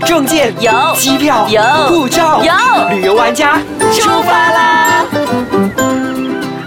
证件有机票有护照有旅游玩家出发啦！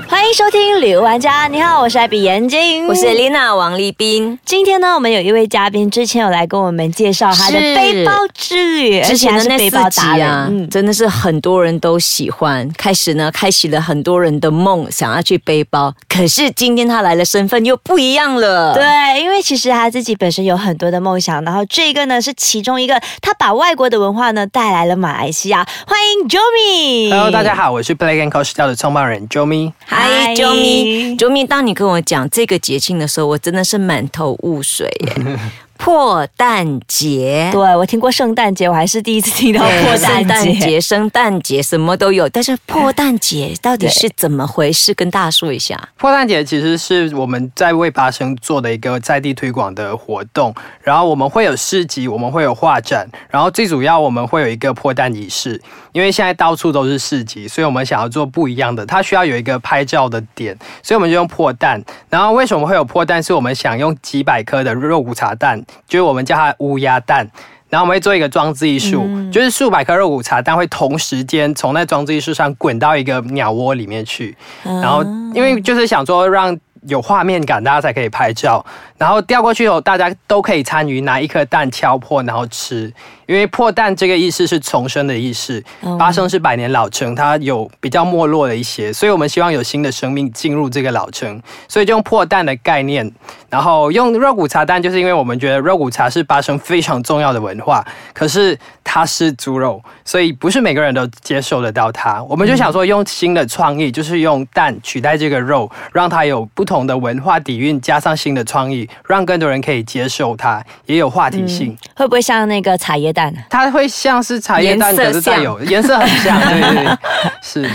欢迎收听旅游玩家，你好，我是艾比眼睛，我是 Lina 王立斌。今天呢，我们有一位嘉宾，之前有来跟我们介绍他的背包之旅，而之前的那四达人。集啊，嗯，真的是很多人都喜欢。开始呢，开启了很多人的梦，想要去背包。可是今天他来的身份又不一样了。对，因为其实他自己本身有很多的梦想，然后这个呢是其中一个，他把外国的文化呢带来了马来西亚。欢迎 Jomi。Hello，大家好，我是 Play and Coach 的创办人 Jomi。Hi j o m i j o m i 当你跟我讲这个节庆的时候，我真的是满头雾水耶。破蛋节。对我听过圣诞节，我还是第一次听到对破圣诞诞节。节、圣诞节什么都有，但是破蛋节到底是怎么回事？跟大家说一下。破蛋节其实是我们在为巴生做的一个在地推广的活动，然后我们会有市集，我们会有画展，然后最主要我们会有一个破蛋仪式，因为现在到处都是市集，所以我们想要做不一样的，它需要有一个拍照的点，所以我们就用破蛋。然后为什么会有破蛋？是我们想用几百颗的肉骨茶蛋，就是我们叫它乌鸦蛋。然后我们会做一个装置艺术，就是数百颗肉骨茶蛋会同时间从那装置艺术上滚到一个鸟窝里面去，然后因为就是想说让有画面感，大家才可以拍照。然后掉过去后，大家都可以参与拿一颗蛋敲破，然后吃。因为破蛋这个意思是重生的意思，八生是百年老城，它有比较没落的一些，所以我们希望有新的生命进入这个老城，所以就用破蛋的概念，然后用肉骨茶蛋，就是因为我们觉得肉骨茶是八生非常重要的文化，可是它是猪肉，所以不是每个人都接受得到它。我们就想说用新的创意，就是用蛋取代这个肉，让它有不同的文化底蕴，加上新的创意，让更多人可以接受它，也有话题性。会不会像那个茶叶蛋？它会像是茶叶蛋，颜色可是带有颜色很像，对对对，是。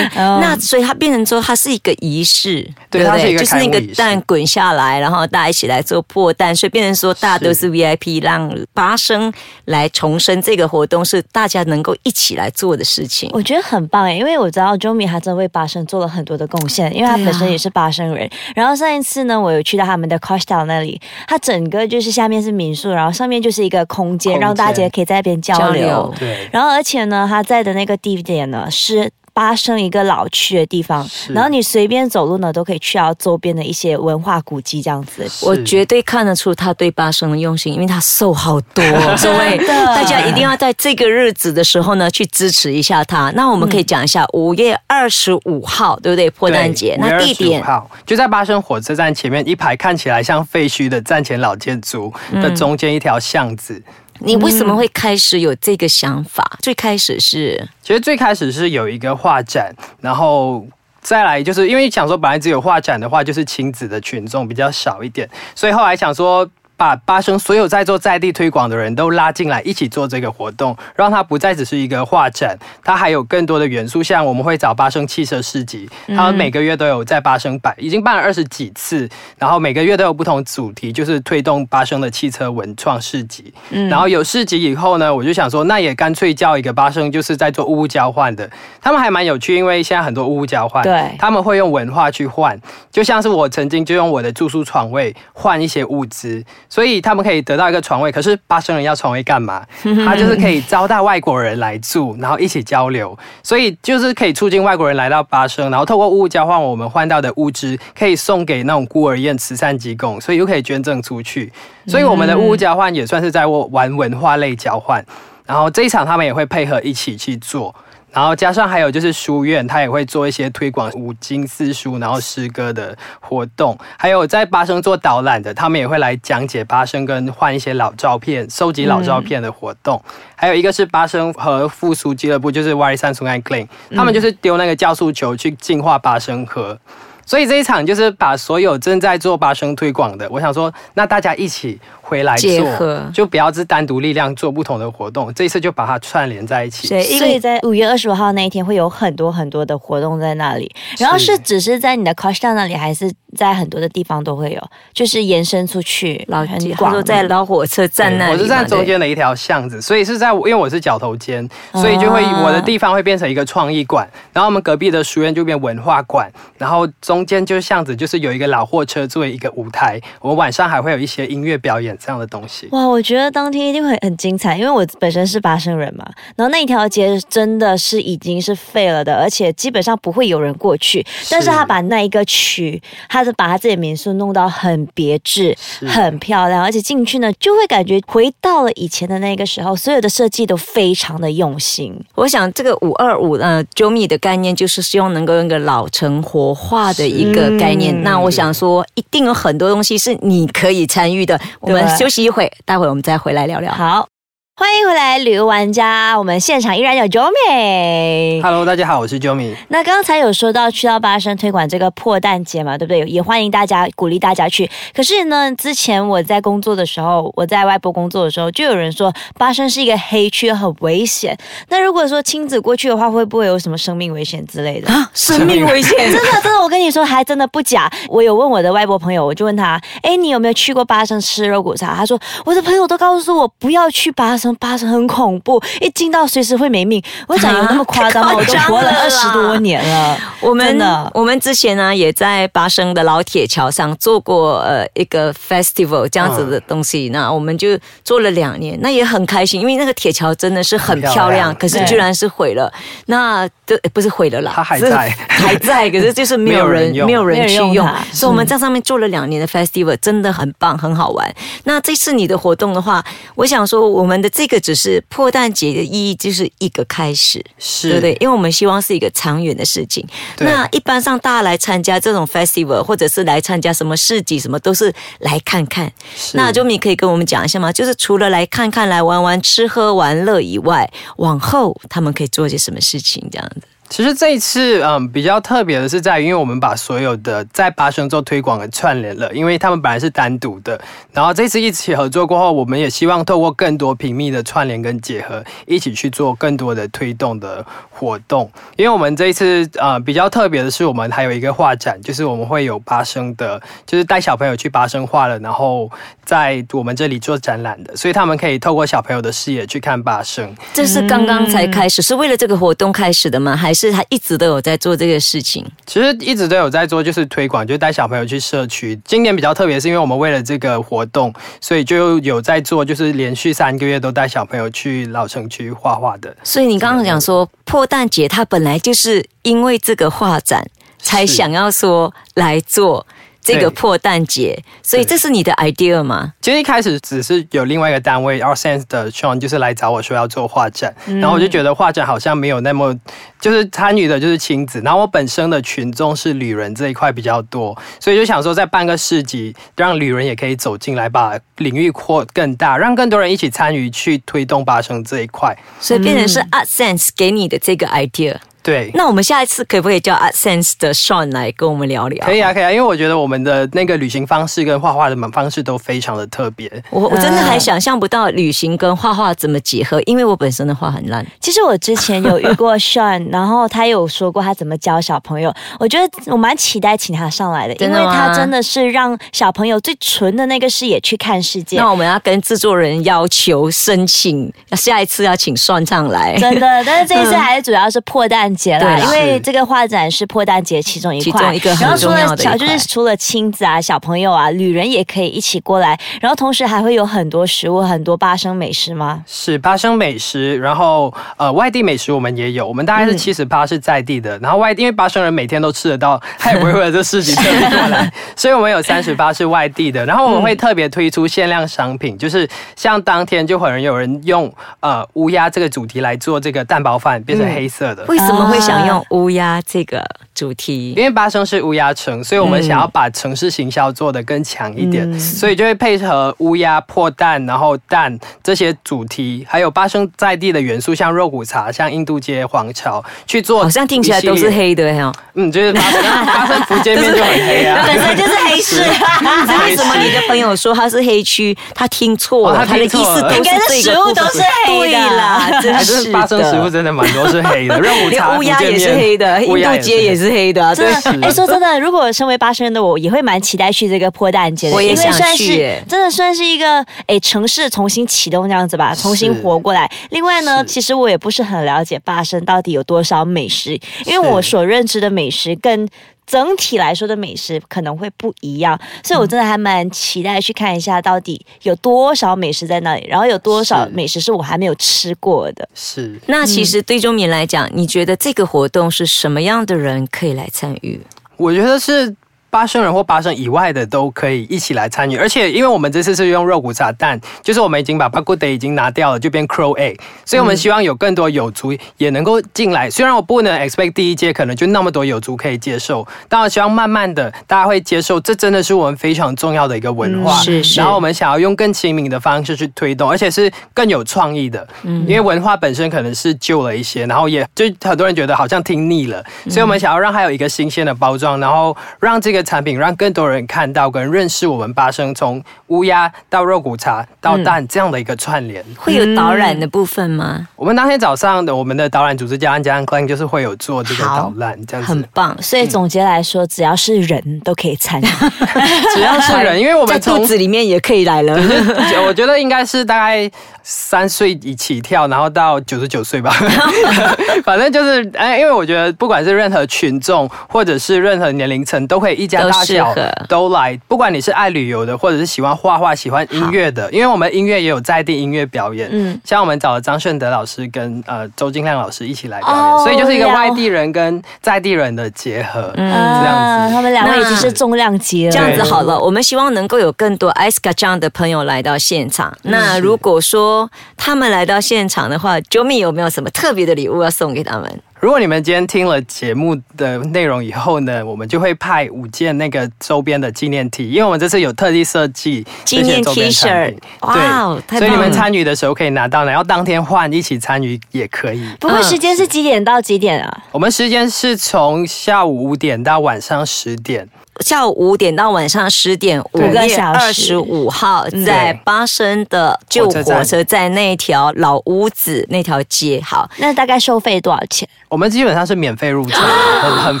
那所以它变成说，它是一个仪式，不对它是一个就是那个蛋滚下来，然后大家一起来做破蛋，所以变成说大家都是 VIP，让八生来重生这个活动是大家能够一起来做的事情。我觉得很棒哎，因为我知道 Jomi 他真的为巴生做了很多的贡献，因为他本身也是巴生人。然后上一次呢，我有去到他们的 c o s t a l 那里，它整个就是下面是民宿，然后上面就是一个空间，空间让大家可以在那边交流。交流对，然后而且呢，他在的那个地点呢是。巴生一个老区的地方，然后你随便走路呢，都可以去到周边的一些文化古迹这样子。我是绝对看得出他对八生的用心，因为他瘦好多，所以真的大家一定要在这个日子的时候呢，去支持一下他。那我们可以讲一下五月二十五号，对不对？破蛋节，那地点5月25号就在巴生火车站前面一排看起来像废墟的站前老建筑的中间一条巷子。你为什么会开始有这个想法？最开始是其实最开始是有一个画展，然后。再来就是因为想说，本来只有画展的话，就是亲子的群众比较少一点，所以后来想说，把巴生所有在做在地推广的人都拉进来，一起做这个活动，让它不再只是一个画展，它还有更多的元素。像我们会找巴生汽车市集，他们每个月都有在巴生办，已经办了二十几次，然后每个月都有不同主题，就是推动巴生的汽车文创市集。然后有市集以后呢，我就想说，那也干脆叫一个巴生，就是在做物物交换的。他们还蛮有趣，因为现在很多物物交换，对他们会用文化去换，就像是我曾经就用我的住宿床位换一些物资，所以他们可以得到一个床位。可是巴生人要床位干嘛？他就是可以招待外国人来住，然后一起交流，所以就是可以促进外国人来到巴生，然后透过物物交换，我们换到的物资可以送给那种孤儿院、慈善机构，所以又可以捐赠出去。所以我们的物物交换也算是在玩文化类交换。然后这一场他们也会配合一起去做。然后加上还有就是书院，他也会做一些推广五经四书，然后诗歌的活动。还有在巴生做导览的，他们也会来讲解巴生跟换一些老照片、收集老照片的活动。还有一个是巴生和复苏俱乐部，就是 Y 三 Sungai Clean，他们就是丢那个酵素球去净化巴生河。所以这一场就是把所有正在做巴生推广的，我想说，那大家一起回来结做合，就不要是单独力量做不同的活动。这一次就把它串联在一起。对，因为在五月二十五号那一天会有很多很多的活动在那里，然后是只是在你的 c o s t a 那里，还是在很多的地方都会有，就是延伸出去老很广他说在老火车站那里嘛，我是在中间的一条巷子，所以是在因为我是角头间，所以就会啊我的地方会变成一个创意馆，然后我们隔壁的书院就变文化馆，然后中间就是巷子就是有一个老货车作为一个舞台，我们晚上还会有一些音乐表演这样的东西。哇，我觉得当天一定会很精彩，因为我本身是巴生人嘛，然后那一条街真的是已经是废了的，而且基本上不会有人过去。但是他把那一个区，他是把他自己的民宿弄到很别致、很漂亮，而且进去呢就会感觉回到了以前的那个时候，所有的设计都非常的用心。我想这个五二五呃 Jomi 的概念就是希望能够用个老城活化的一个概念。那我想说，一定有很多东西是你可以参与的。我们休息一会，待会我们再回来聊聊。好。欢迎回来，旅游玩家。我们现场依然有 j o m y。Hello，大家好，我是 j o m y。那刚才有说到去到巴生推广这个破蛋节嘛，对不对？也欢迎大家，鼓励大家去。可是呢，之前我在工作的时候，我在外部工作的时候，就有人说巴生是一个黑区，很危险。那如果说亲子过去的话，会不会有什么生命危险之类的啊？生命危险，真的真的，我跟你说，还真的不假。我有问我的外国朋友，我就问他，哎，你有没有去过巴生吃肉骨茶？他说，我的朋友都告诉我不要去巴。发生很恐怖，一进到随时会没命。我想有那么夸张吗？我都活了二十多年了。我们我们之前呢也在八生的老铁桥上做过呃一个 festival 这样子的东西，那我们就做了两年，那也很开心，因为那个铁桥真的是很漂亮，可是居然是毁了。那都不是毁了啦，它还在还在，可是就是没有人没有人去用。所以我们在上面做了两年的 festival，真的很棒，很好玩。那这次你的活动的话，我想说我们的这个只。是破蛋节的意义就是一个开始，是对不对？因为我们希望是一个长远的事情。那一般上大家来参加这种 festival，或者是来参加什么市集，什么都是来看看。那就你可以跟我们讲一下吗？就是除了来看看、来玩玩、吃喝玩乐以外，往后他们可以做些什么事情？这样子。其实这一次，嗯，比较特别的是在，因为我们把所有的在巴生做推广的串联了，因为他们本来是单独的，然后这次一起合作过后，我们也希望透过更多频密的串联跟结合，一起去做更多的推动的活动。因为我们这一次，呃，比较特别的是，我们还有一个画展，就是我们会有巴生的，就是带小朋友去巴生画了，然后在我们这里做展览的，所以他们可以透过小朋友的视野去看巴生。这是刚刚才开始，是为了这个活动开始的吗？还是他一直都有在做这个事情，其实一直都有在做，就是推广，就带小朋友去社区。今年比较特别，是因为我们为了这个活动，所以就有在做，就是连续三个月都带小朋友去老城区画画的。所以你刚刚讲说破蛋节，它本来就是因为这个画展才想要说来做。这个破蛋节，所以这是你的 idea 吗？其实一开始只是有另外一个单位 Art Sense 的 Sean 就是来找我说要做画展，然后我就觉得画展好像没有那么，就是参与的就是亲子，然后我本身的群众是旅人这一块比较多，所以就想说在办个市集，让旅人也可以走进来，把领域扩更大，让更多人一起参与去推动巴生这一块，所以变成是 Art Sense 给你的这个 idea。对，那我们下一次可不可以叫 Art Sense 的 Sean 来跟我们聊聊？可以啊，可以啊，因为我觉得我们的那个旅行方式跟画画的方式都非常的特别。我我真的还想象不到旅行跟画画怎么结合，因为我本身的画很烂。其实我之前有遇过 Sean，然后他有说过他怎么教小朋友。我觉得我蛮期待请他上来的，因为他真的是让小朋友最纯的那个视野去看世界。那我们要跟制作人要求申请，下一次要请 Sean 上来。真的，但是这一次还是主要是破蛋节啦，因为。这个画展是破蛋节其中一块，然后除了小就是除了亲子啊、小朋友啊、旅人也可以一起过来，然后同时还会有很多食物、很多巴生美食吗？是巴生美食，然后呃外地美食我们也有，我们大概是七十八是在地的，然后外地因为巴生人每天都吃得到，他也不会为了这事情特别过来，所以我们有三十八是外地的，然后我们会特别推出限量商品，就是像当天就可能有人用呃乌鸦这个主题来做这个蛋包饭，变成黑色的，为什么会想用？乌鸦这个主题，因为巴生是乌鸦城，所以我们想要把城市行销做的更强一点，所以就会配合乌鸦破蛋，然后蛋这些主题，还有巴生在地的元素，像肉骨茶、像印度街、黄桥去做，好像听起来都是黑的哈。嗯，就是巴生巴生福建面就很黑啊，本身就是黑市。为什么你的朋友说他是黑区？他听错了，他的意思都是食物都是黑的。啦，真是巴生食物真的蛮多是黑的，肉骨茶。乌鸦也是黑的，印度街也是黑的，对。哎，说真的，如果身为八生人的我，也会蛮期待去这个破蛋节的，我也想去。真的算是一个哎，城市重新启动这样子吧，重新活过来。另外呢，其实我也不是很了解八生到底有多少美食，因为我所认知的美食跟。整体来说的美食可能会不一样，所以我真的还蛮期待去看一下到底有多少美食在那里，然后有多少美食是我还没有吃过的。是。那其实对中民来讲，你觉得这个活动是什么样的人可以来参与？我觉得是巴生人或巴生以外的都可以一起来参与，而且因为我们这次是用肉骨茶蛋，就是我们已经把巴古德已经拿掉了，就变 crow egg，所以我们希望有更多有族也能够进来。虽然我不能 expect 第一届可能就那么多有族可以接受，但我希望慢慢的大家会接受，这真的是我们非常重要的一个文化。是是然后我们想要用更亲民的方式去推动，而且是更有创意的。因为文化本身可能是旧了一些，然后也就很多人觉得好像听腻了，所以我们想要让它有一个新鲜的包装，然后让这个产品让更多人看到跟认识我们巴生从乌鸦到肉骨茶到蛋这样的一个串联。会有导览的部分吗？我们当天早上的我们的导览组织家安家安 Klein 就是会有做这个导览，这样子。很棒，所以总结来说，只要是人都可以参与。只要是人，因为我们从肚子里面也可以来了。我觉得应该是大概三岁一起跳，然后到九十九岁吧。反正就是，哎，因为我觉得不管是任何群众或者是任何年龄层，都可以一家大小合都来。不管你是爱旅游的，或者是喜欢画画、喜欢音乐的，因为我们音乐也有在地音乐表演。嗯嗯，像我们找了张顺德老师跟呃周金亮老师一起来表演，哦所以就是一个外地人跟在地人的结合。嗯，这啊样子。他们两位已经是重量级了。这样子好了，我们希望能够有更多 i c e 这样的朋友来到现场。那如果说他们来到现场的话，Jomi 有没有什么特别的礼物要送给他们？如果你们今天听了节目的内容以后呢，我们就会派五件那个周边的纪念 T，因为我们这次有特地设计纪念这些周边产 T-shirt 品哇所以你们参与的时候可以拿到，然后当天换一起参与也可以。不过时间是几点到几点啊？我们时间是从下午五点到晚上十点，下午五点到晚上十点，五五个月小时二十五号在巴生的旧火车站那条老屋子那条街。好，那大概收费多少钱？我们基本上是免费入场，很很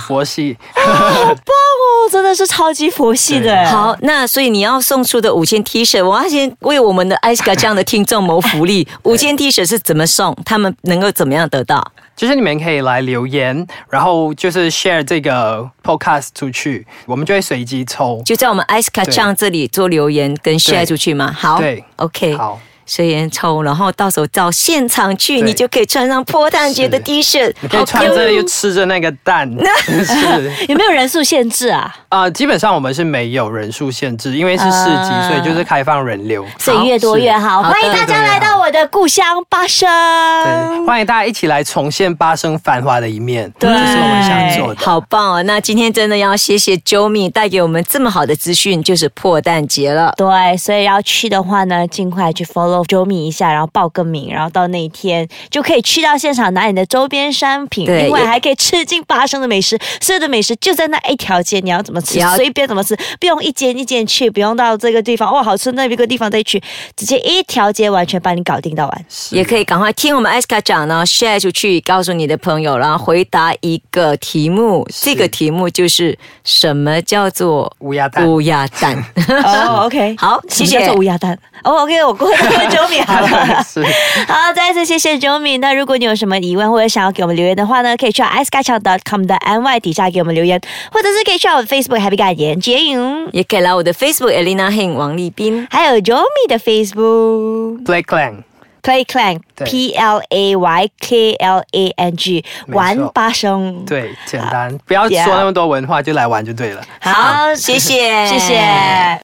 佛系。好棒哦，真的是超级佛系的。对好，那所以你要送出的五件 T 恤，我要先为我们的艾斯卡这样的听众谋福利。五件 T 恤是怎么送？他们能够怎么样得到？就是你们可以来留言，然后就是 share 这个 podcast 出去，我们就会随机抽。就在我们 Icecast 上这里做留言跟 share 出去嘛？好，对，OK，好，随缘抽，然后到时候到现场去，你就可以穿上破蛋节的是 T 恤，你可以穿着又吃着那个蛋，是。有没有人数限制啊？啊、基本上我们是没有人数限制，因为是市集，啊所以就是开放人流。所以越多越好。好欢迎大家来到我的故乡巴生。对，欢迎大家一起来重现巴生繁华的一面，这对是我们想做的。好棒哦！那今天真的要谢谢 Jomi 带给我们这么好的资讯，就是破蛋节了。对，所以要去的话呢，尽快去 follow Jomi 一下，然后报个名，然后到那一天就可以去到现场拿你的周边商品，对另外还可以吃尽巴生的美食，所有的美食就在那一条街，你要怎么吃随便怎么吃，不用一间一间去，不用到这个地方哇好吃那一个地方再去，直接一条街完全帮你搞定到完。是也可以赶快听我们艾斯卡讲呢，share 出去，告诉你的朋友，然后回答一个题目。这个题目就是什么叫做乌鸦蛋。乌鸦蛋？哦，OK，好谢谢叫做乌鸦蛋。哦，OK，我过来问 Jomi 好了。是，好，再一次谢谢 Jomi。那如果你有什么疑问或者想要给我们留言的话呢，可以去到 i c e k a c h a n c o m 的 ny 底下给我们留言，或者是可以去到我的 Facebook Happy 感言接影，也可以来我的 Facebook Elena Heng 王立斌。还有 Jomi 的 Facebook Play Clang 对 P L A Y K L A N G 玩八声。对，简单，不要说那么多文化，就来玩就对了。好，谢谢，谢谢。